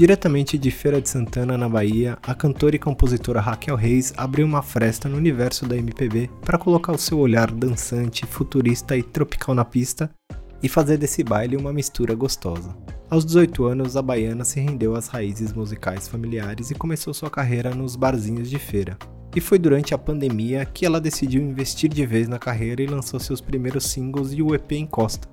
Diretamente de Feira de Santana, na Bahia, a cantora e compositora Raquel Reis abriu uma fresta no universo da MPB para colocar o seu olhar dançante, futurista e tropical na pista e fazer desse baile uma mistura gostosa. Aos 18 anos, a baiana se rendeu às raízes musicais familiares e começou sua carreira nos barzinhos de feira. E foi durante a pandemia que ela decidiu investir de vez na carreira e lançou seus primeiros singles e o EP Encosta.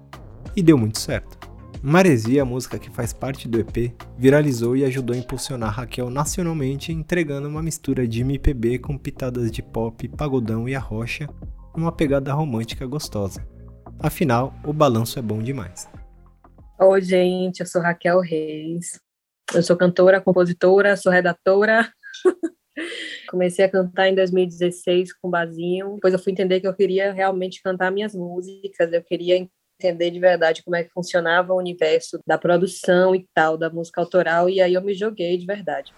E deu muito certo. Maresia, a música que faz parte do EP, viralizou e ajudou a impulsionar Raquel nacionalmente, entregando uma mistura de MPB com pitadas de pop, pagodão e arrocha, uma pegada romântica gostosa. Afinal, o balanço é bom demais. Oi, gente, eu sou Raquel Reis. Eu sou cantora, compositora, sou redatora. Comecei a cantar em 2016 com Bazinho. Depois eu fui entender que eu queria realmente cantar minhas músicas, eu queria entender de verdade como é que funcionava o universo da produção e tal, da música autoral, e aí eu me joguei de verdade.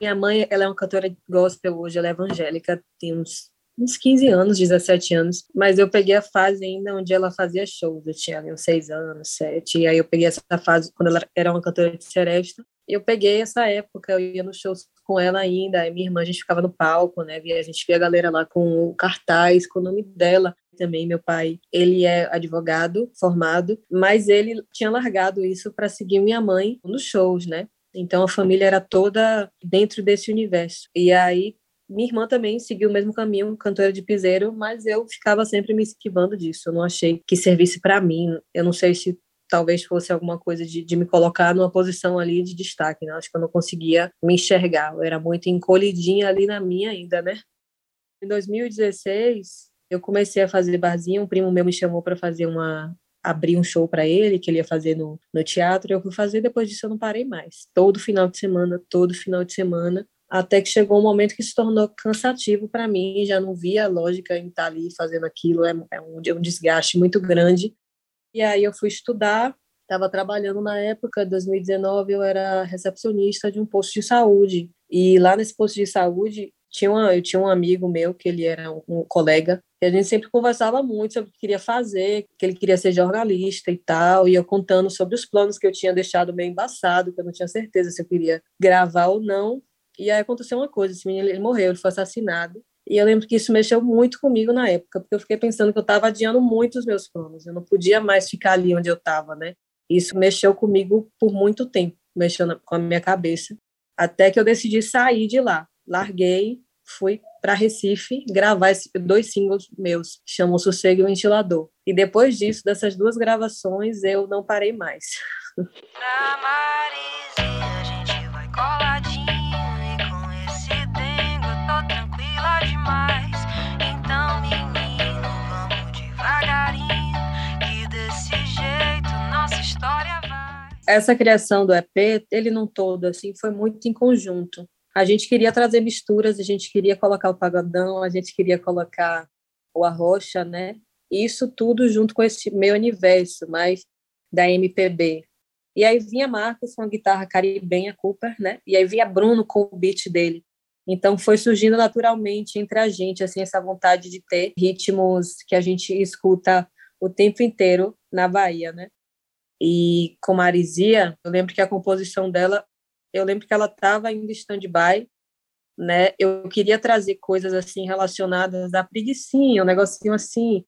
Minha mãe, ela é uma cantora gospel hoje, ela é evangélica, tem uns uns 15 anos, 17 anos, mas eu peguei a fase ainda onde ela fazia shows, eu tinha ali uns 6 anos, 7, e aí eu peguei essa fase quando ela era uma cantora de seresta, eu peguei essa época, eu ia nos shows com ela ainda, minha irmã, a gente ficava no palco, né, a gente via a galera lá com o cartaz, com o nome dela, também meu pai, ele é advogado formado, mas ele tinha largado isso para seguir minha mãe nos shows, né? Então a família era toda dentro desse universo. E aí minha irmã também seguiu o mesmo caminho, cantora de piseiro, mas eu ficava sempre me esquivando disso. Eu não achei que servisse para mim. Eu não sei se talvez fosse alguma coisa de, de, me colocar numa posição ali de destaque, né? Acho que eu não conseguia me enxergar. Eu era muito encolhidinha ali na minha ainda, né? Em 2016, eu comecei a fazer barzinho. Um primo meu me chamou para fazer uma abrir um show para ele que ele ia fazer no, no teatro. Eu fui fazer. Depois disso, eu não parei mais. Todo final de semana, todo final de semana até que chegou um momento que se tornou cansativo para mim, já não via lógica em estar ali fazendo aquilo, é, é um, é um desgaste muito grande. E aí eu fui estudar, estava trabalhando na época, 2019, eu era recepcionista de um posto de saúde. E lá nesse posto de saúde, tinha uma, eu tinha um amigo meu, que ele era um, um colega, e a gente sempre conversava muito sobre o que queria fazer, que ele queria ser jornalista e tal, e eu contando sobre os planos que eu tinha deixado meio embaçado, que eu não tinha certeza se eu queria gravar ou não. E aí aconteceu uma coisa, esse menino ele morreu, ele foi assassinado. E eu lembro que isso mexeu muito comigo na época, porque eu fiquei pensando que eu estava adiando muito os meus planos. Eu não podia mais ficar ali onde eu estava, né? Isso mexeu comigo por muito tempo, mexeu com a minha cabeça, até que eu decidi sair de lá. Larguei, fui para Recife gravar dois singles meus, que chamam Sossego e Ventilador. E depois disso, dessas duas gravações, eu não parei mais. essa criação do EP, ele não todo, assim, foi muito em conjunto. A gente queria trazer misturas, a gente queria colocar o pagodão, a gente queria colocar o arrocha, né? Isso tudo junto com esse meu universo, mais da MPB. E aí vinha Marcos com a guitarra caribenha Cooper, né? E aí vinha Bruno com o beat dele. Então foi surgindo naturalmente entre a gente assim essa vontade de ter ritmos que a gente escuta o tempo inteiro na Bahia, né? E com Marisia, eu lembro que a composição dela, eu lembro que ela estava ainda stand-by, né? Eu queria trazer coisas assim relacionadas à preguiçinha, um negocinho assim,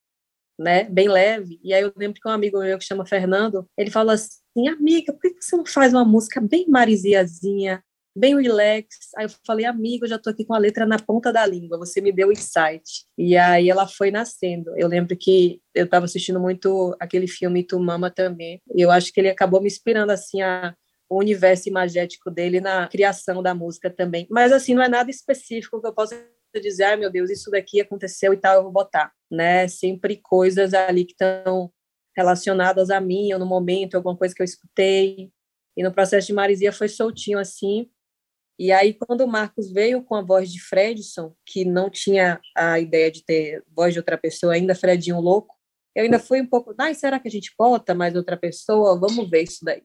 né? Bem leve. E aí eu lembro que um amigo meu que chama Fernando, ele falou assim: "Amiga, por que você não faz uma música bem marisiazinha, bem relax. Aí eu falei, amigo, eu já tô aqui com a letra na ponta da língua, você me deu o insight. E aí ela foi nascendo. Eu lembro que eu estava assistindo muito aquele filme Tu Mama também, e eu acho que ele acabou me inspirando assim a o universo imagético dele na criação da música também. Mas assim, não é nada específico que eu possa dizer, ai ah, meu Deus, isso daqui aconteceu e tal, eu vou botar, né? Sempre coisas ali que estão relacionadas a mim, ou no momento, alguma coisa que eu escutei. E no processo de Marizia foi soltinho assim. E aí, quando o Marcos veio com a voz de Fredson, que não tinha a ideia de ter voz de outra pessoa, ainda Fredinho louco, eu ainda fui um pouco, ai, será que a gente bota mais outra pessoa? Vamos ver isso daí.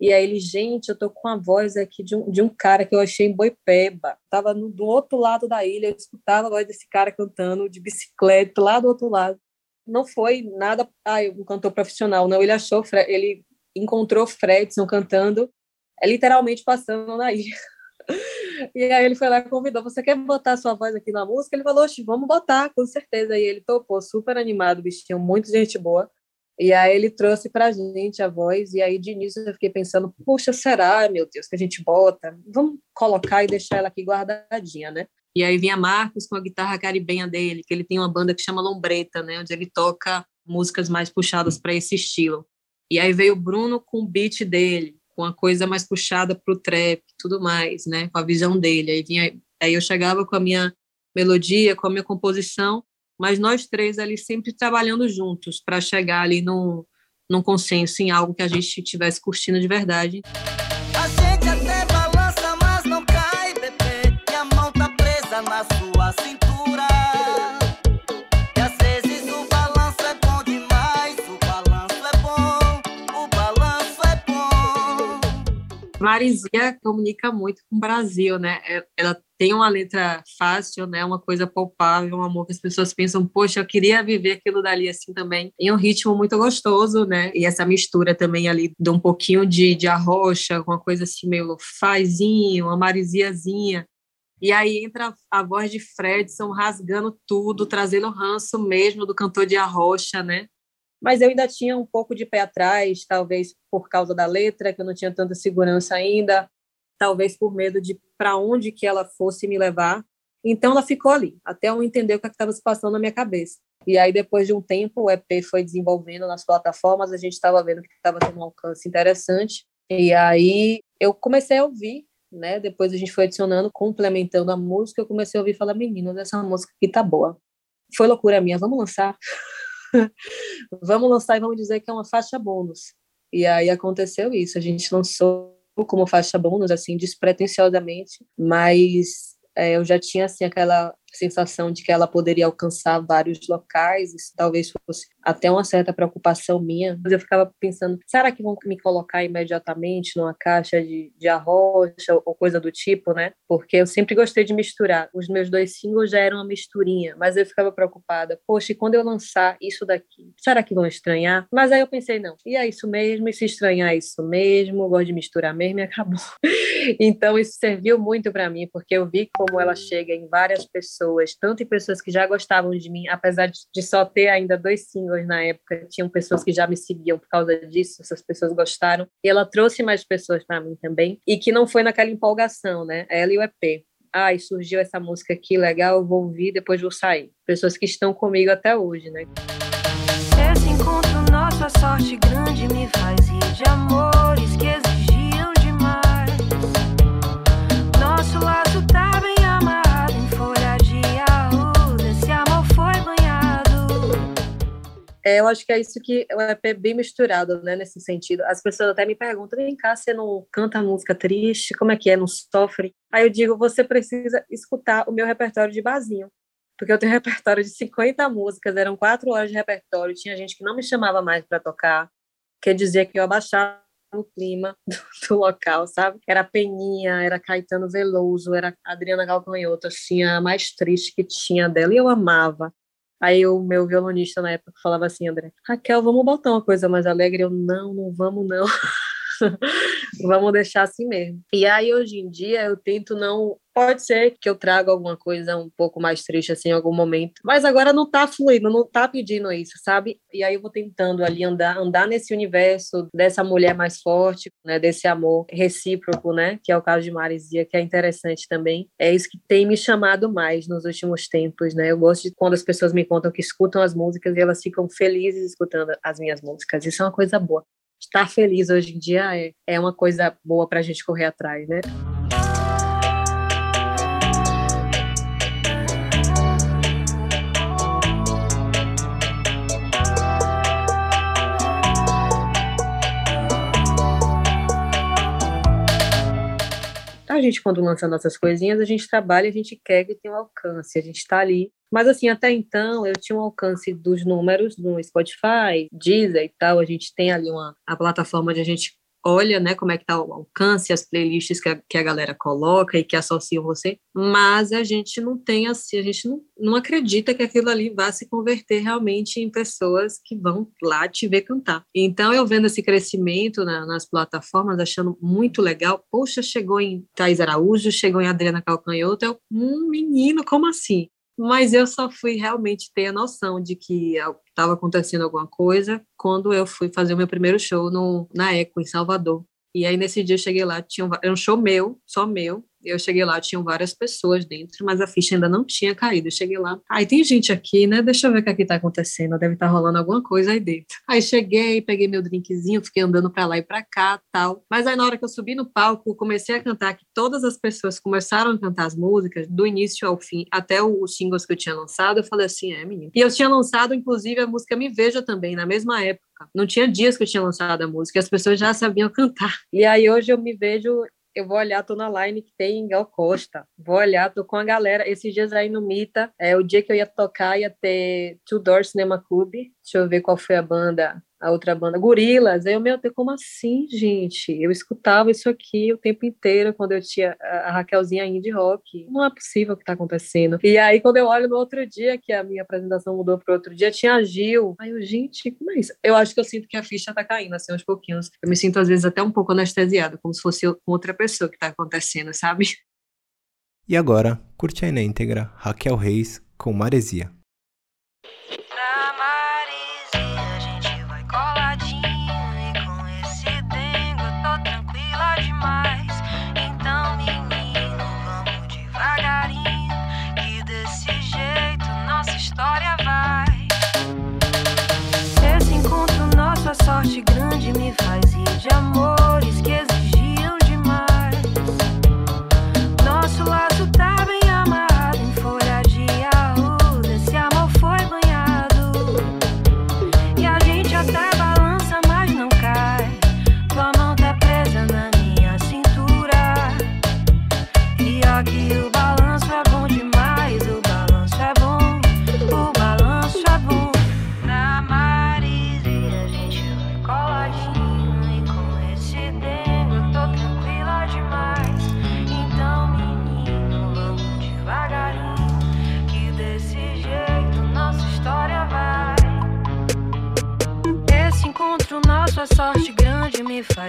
E aí ele, gente, eu tô com a voz aqui de um, de um cara que eu achei em Boipeba. Tava no, do outro lado da ilha, eu escutava a voz desse cara cantando de bicicleta lá do outro lado. Não foi nada, ah, um cantor profissional, não. Ele achou, ele encontrou Fredson cantando, é literalmente passando na ilha. E aí ele foi lá e convidou, você quer botar sua voz aqui na música? Ele falou, vamos botar, com certeza. E ele topou, super animado, bichinho, muito gente boa. E aí ele trouxe pra gente a voz, e aí de início eu fiquei pensando, puxa, será, meu Deus, que a gente bota? Vamos colocar e deixar ela aqui guardadinha, né? E aí vinha Marcos com a guitarra caribenha dele, que ele tem uma banda que chama Lombreta, né, onde ele toca músicas mais puxadas para esse estilo. E aí veio o Bruno com o beat dele, com a coisa mais puxada para o trap, tudo mais, né? Com a visão dele. Aí vinha, aí eu chegava com a minha melodia, com a minha composição, mas nós três ali sempre trabalhando juntos para chegar ali num, num consenso em algo que a gente estivesse curtindo de verdade. A gente até balança, mas não cai, bebê, que a mão tá presa na sua Marizia comunica muito com o Brasil, né? É, ela tem uma letra fácil, né? Uma coisa palpável, um amor que as pessoas pensam, poxa, eu queria viver aquilo dali assim também. Em um ritmo muito gostoso, né? E essa mistura também ali de um pouquinho de, de arrocha, uma coisa assim meio lo-fizinho, uma mariziazinha. E aí entra a voz de Fredson rasgando tudo, trazendo o ranço mesmo do cantor de arrocha, né? Mas eu ainda tinha um pouco de pé atrás, talvez por causa da letra, que eu não tinha tanta segurança ainda, talvez por medo de para onde que ela fosse me levar. Então ela ficou ali, até eu entender o que é estava se passando na minha cabeça. E aí depois de um tempo o EP foi desenvolvendo nas plataformas, a gente estava vendo que estava tendo um alcance interessante. E aí eu comecei a ouvir, né? Depois a gente foi adicionando, complementando a música, eu comecei a ouvir falar, meninas, essa música aqui tá boa. Foi loucura minha, vamos lançar. Vamos lançar e vamos dizer que é uma faixa bônus. E aí aconteceu isso, a gente lançou como faixa bônus, assim, despretensiosamente, mas é, eu já tinha, assim, aquela sensação de que ela poderia alcançar vários locais, isso talvez fosse até uma certa preocupação minha, eu ficava pensando, será que vão me colocar imediatamente numa caixa de, de arrocha ou coisa do tipo, né? Porque eu sempre gostei de misturar. Os meus dois singles já eram uma misturinha, mas eu ficava preocupada, poxa, e quando eu lançar isso daqui, será que vão estranhar? Mas aí eu pensei, não, e é isso mesmo, e se estranhar é isso mesmo, eu gosto de misturar mesmo e acabou. então isso serviu muito para mim, porque eu vi como ela chega em várias pessoas pessoas, tanto em pessoas que já gostavam de mim, apesar de, só ter ainda dois singles na época, tinham pessoas que já me seguiam por causa disso, essas pessoas gostaram. E ela trouxe mais pessoas para mim também, e que não foi naquela empolgação, né? Ela e o EP. E surgiu essa música aqui, legal, vou ouvir, depois vou sair. Pessoas que estão comigo até hoje, né? Esse encontro nosso, a sorte grande me faz rir de amores É, eu acho que é isso que o EP é bem misturado, né, nesse sentido. As pessoas até me perguntam, vem cá, você não canta música triste? Como é que é? Não sofre? Aí eu digo, você precisa escutar o meu repertório de basinho. Porque eu tenho um repertório de 50 músicas, eram quatro horas de repertório, tinha gente que não me chamava mais para tocar, quer dizer que eu abaixava o clima do, do, local, sabe? Era Peninha, era Caetano Veloso, era Adriana Galcanhoto, assim, a mais triste que tinha dela, e eu amava. Aí o meu violonista na época falava assim, André, Raquel, vamos botar uma coisa mais alegre? Eu, não, não vamos não. Vamos deixar assim mesmo. E aí, hoje em dia, eu tento não Pode ser que eu traga alguma coisa um pouco mais triste assim em algum momento, mas agora não tá fluindo, não tá pedindo isso, sabe? E aí eu vou tentando ali andar, andar nesse universo dessa mulher mais forte, né, desse amor recíproco, né, que é o caso de Marizia, que é interessante também. É isso que tem me chamado mais nos últimos tempos, né? Eu gosto de quando as pessoas me contam que escutam as músicas e elas ficam felizes escutando as minhas músicas. Isso é uma coisa boa. Estar feliz hoje em dia é, é uma coisa boa para a gente correr atrás, né? A gente, quando lança nossas coisinhas, a gente trabalha, a gente quer que tenha um alcance, a gente está ali. Mas, assim, até então, eu tinha um alcance dos números no Spotify, Deezer e tal. A gente tem ali uma a plataforma onde a gente olha, né, como é que tá o alcance, as playlists que a, que a galera coloca e que associam você, mas a gente não tem assim, a gente não, não acredita que aquilo ali vá se converter realmente em pessoas que vão lá te ver cantar. Então, eu vendo esse crescimento na, nas plataformas, achando muito legal, poxa, chegou em Thais Araújo, chegou em Adriana Calcanhoto, eu, um menino, como assim? Mas eu só fui realmente ter a noção de que estava acontecendo alguma coisa quando eu fui fazer o meu primeiro show no, na Eco, em Salvador. E aí, nesse dia, eu cheguei lá, tinha um, era um show meu, só meu, eu cheguei lá, tinham várias pessoas dentro, mas a ficha ainda não tinha caído. Eu cheguei lá, aí tem gente aqui, né? Deixa eu ver o que aqui tá acontecendo, deve estar tá rolando alguma coisa aí dentro. Aí cheguei, peguei meu drinkzinho, fiquei andando para lá e para cá, tal. Mas aí na hora que eu subi no palco, comecei a cantar, que todas as pessoas começaram a cantar as músicas, do início ao fim, até os singles que eu tinha lançado, eu falei assim, é, menino. E eu tinha lançado, inclusive, a música Me Veja também, na mesma época. Não tinha dias que eu tinha lançado a música, as pessoas já sabiam cantar. E aí hoje eu me vejo eu vou olhar, tô na line que tem Gal Costa. Vou olhar, tô com a galera. Esses dias aí no Mita, é o dia que eu ia tocar, ia ter Two Door Cinema Club. Deixa eu ver qual foi a banda a outra banda, Gorilas. Aí eu, meu Deus, como assim, gente? Eu escutava isso aqui o tempo inteiro quando eu tinha a Raquelzinha indie rock. Não é possível o que está acontecendo. E aí, quando eu olho no outro dia, que a minha apresentação mudou para outro dia, tinha a Gil. Aí eu, gente, como é isso? Eu acho que eu sinto que a ficha está caindo, assim, aos pouquinhos. Eu me sinto, às vezes, até um pouco anestesiada, como se fosse outra pessoa que está acontecendo, sabe? E agora, curte aí na íntegra Raquel Reis com Maresia.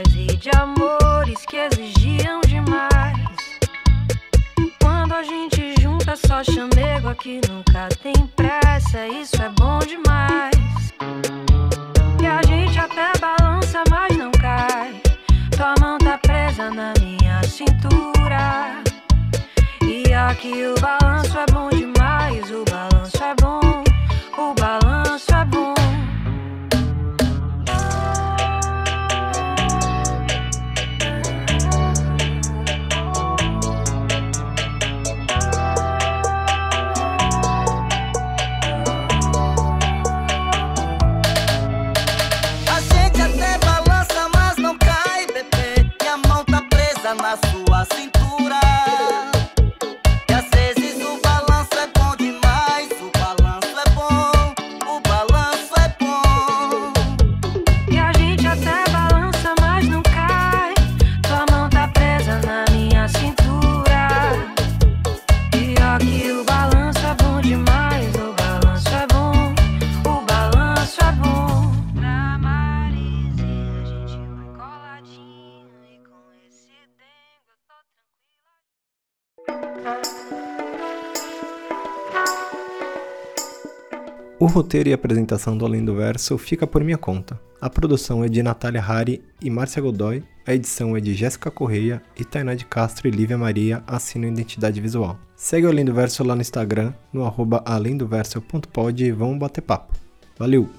Rir de amores que exigiam demais. Quando a gente junta só chamego aqui nunca tem pressa, isso é bom demais. E a gente até balança, mas não cai. Tua mão tá presa na minha cintura. E aqui o balanço é bom demais, o balanço é bom, O roteiro e apresentação do Além do Verso fica por minha conta. A produção é de Natália Hari e Márcia Godoy, a edição é de Jéssica Correia e Tainá de Castro e Lívia Maria assinam identidade visual. Segue o Além do Verso lá no Instagram, no arroba alemdoverso.pod e vamos bater papo. Valeu!